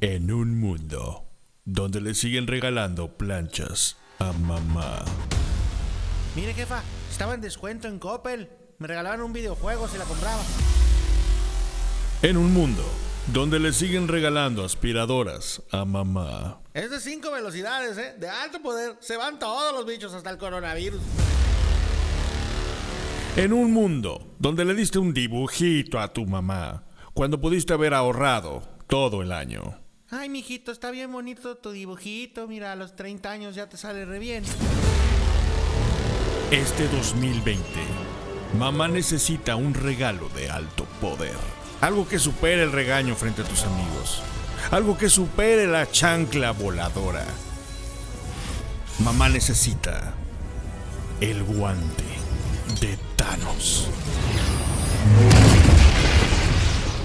En un mundo donde le siguen regalando planchas a mamá. Mire, jefa, estaba en descuento en Coppel. Me regalaban un videojuego si la compraba. En un mundo donde le siguen regalando aspiradoras a mamá. Es de cinco velocidades, ¿eh? De alto poder. Se van todos los bichos hasta el coronavirus. En un mundo donde le diste un dibujito a tu mamá cuando pudiste haber ahorrado todo el año. Ay, mijito, está bien bonito tu dibujito. Mira, a los 30 años ya te sale re bien. Este 2020, mamá necesita un regalo de alto poder. Algo que supere el regaño frente a tus amigos. Algo que supere la chancla voladora. Mamá necesita el guante de Thanos.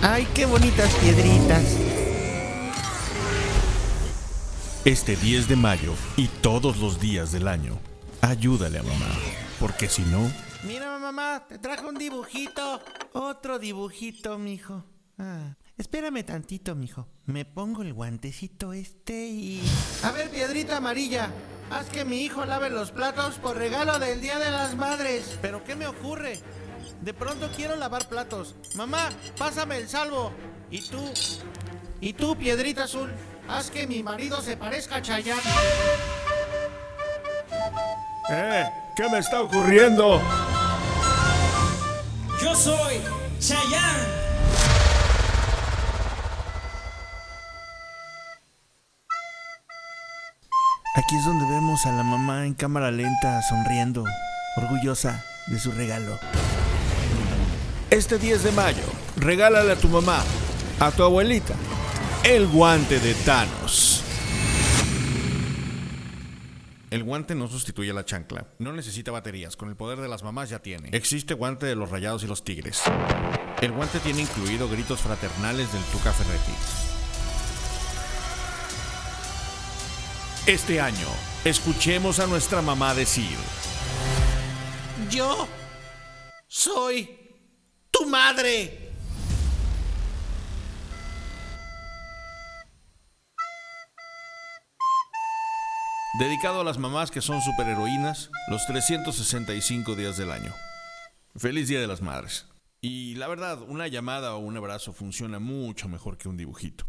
Ay, qué bonitas piedritas. Este 10 de mayo y todos los días del año, ayúdale a mamá, porque si no, Mira, mamá, te traje un dibujito. Otro dibujito, mijo. Ah, espérame tantito, mijo. Me pongo el guantecito este y. A ver, piedrita amarilla. Haz que mi hijo lave los platos por regalo del Día de las Madres. ¿Pero qué me ocurre? De pronto quiero lavar platos. Mamá, pásame el salvo. ¿Y tú? ¿Y tú, piedrita azul? Haz que mi marido se parezca a Chayanne. ¡Eh! ¿Qué me está ocurriendo? Yo soy Chayanne. Aquí es donde vemos a la mamá en cámara lenta sonriendo, orgullosa de su regalo. Este 10 de mayo, regálale a tu mamá, a tu abuelita, el guante de Thanos. El guante no sustituye a la chancla. No necesita baterías. Con el poder de las mamás ya tiene. Existe guante de los rayados y los tigres. El guante tiene incluido gritos fraternales del Tuca Ferretti. Este año, escuchemos a nuestra mamá decir, Yo soy tu madre. Dedicado a las mamás que son superheroínas los 365 días del año. Feliz Día de las Madres. Y la verdad, una llamada o un abrazo funciona mucho mejor que un dibujito.